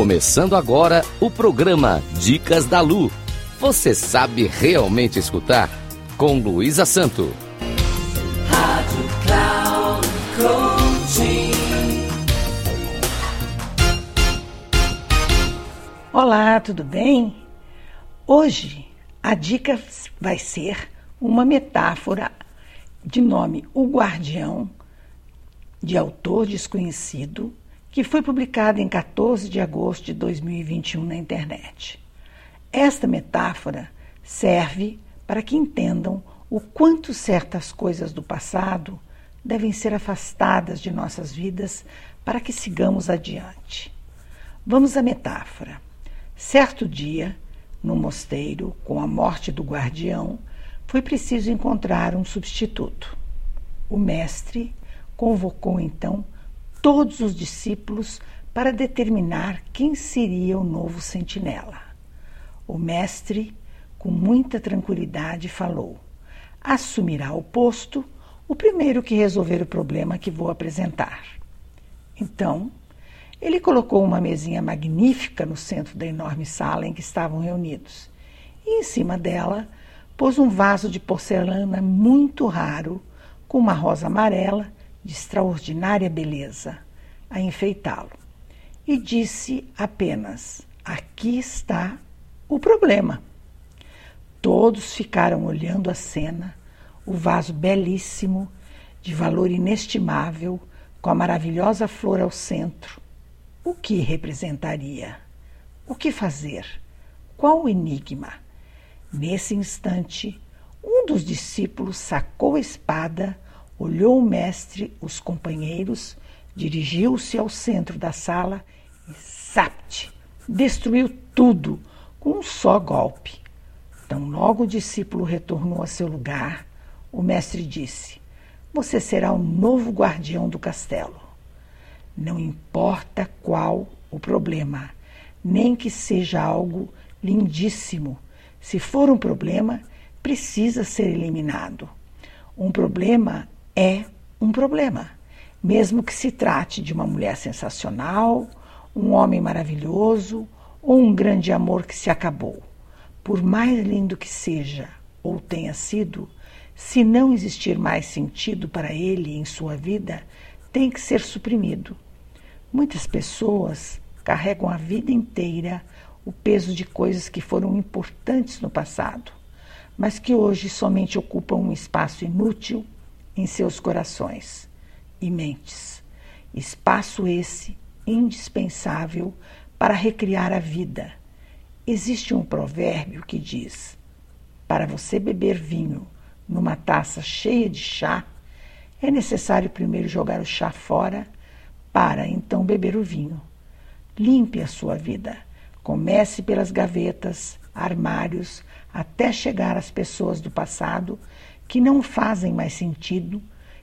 Começando agora o programa Dicas da Lu. Você sabe realmente escutar? Com Luísa Santo. Rádio Cloud. Olá, tudo bem? Hoje a dica vai ser uma metáfora de nome O Guardião, de autor desconhecido, que foi publicada em 14 de agosto de 2021 na internet. Esta metáfora serve para que entendam o quanto certas coisas do passado devem ser afastadas de nossas vidas para que sigamos adiante. Vamos à metáfora. Certo dia, no mosteiro, com a morte do guardião, foi preciso encontrar um substituto. O mestre convocou então todos os discípulos para determinar quem seria o novo sentinela. O mestre, com muita tranquilidade, falou: assumirá o posto o primeiro que resolver o problema que vou apresentar. Então, ele colocou uma mesinha magnífica no centro da enorme sala em que estavam reunidos. E em cima dela pôs um vaso de porcelana muito raro, com uma rosa amarela de extraordinária beleza, a enfeitá-lo. E disse apenas: Aqui está o problema. Todos ficaram olhando a cena, o vaso belíssimo, de valor inestimável, com a maravilhosa flor ao centro, o que representaria? O que fazer? Qual o enigma? Nesse instante, um dos discípulos sacou a espada, olhou o mestre, os companheiros, dirigiu-se ao centro da sala e, zapt, destruiu tudo com um só golpe. Tão logo o discípulo retornou a seu lugar, o mestre disse: Você será o novo guardião do castelo. Não importa qual o problema, nem que seja algo lindíssimo. Se for um problema, precisa ser eliminado. Um problema é um problema, mesmo que se trate de uma mulher sensacional, um homem maravilhoso ou um grande amor que se acabou. Por mais lindo que seja ou tenha sido, se não existir mais sentido para ele em sua vida, tem que ser suprimido. Muitas pessoas carregam a vida inteira o peso de coisas que foram importantes no passado, mas que hoje somente ocupam um espaço inútil em seus corações e mentes. Espaço esse indispensável para recriar a vida. Existe um provérbio que diz: para você beber vinho numa taça cheia de chá, é necessário primeiro jogar o chá fora para então beber o vinho. Limpe a sua vida. Comece pelas gavetas, armários, até chegar às pessoas do passado que não fazem mais sentido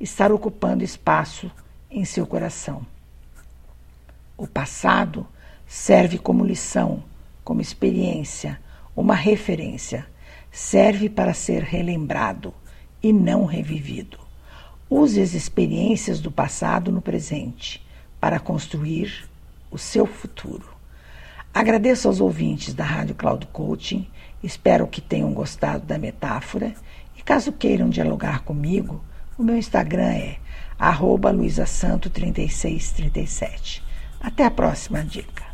estar ocupando espaço em seu coração. O passado serve como lição, como experiência, uma referência. Serve para ser relembrado e não revivido. Use as experiências do passado no presente para construir o seu futuro. Agradeço aos ouvintes da Rádio Cloud Coaching, espero que tenham gostado da metáfora caso queiram dialogar comigo, o meu Instagram é arroba luisasanto3637. Até a próxima dica.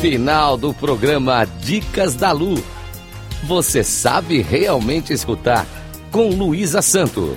Final do programa Dicas da Lu você sabe realmente escutar com Luísa Santo.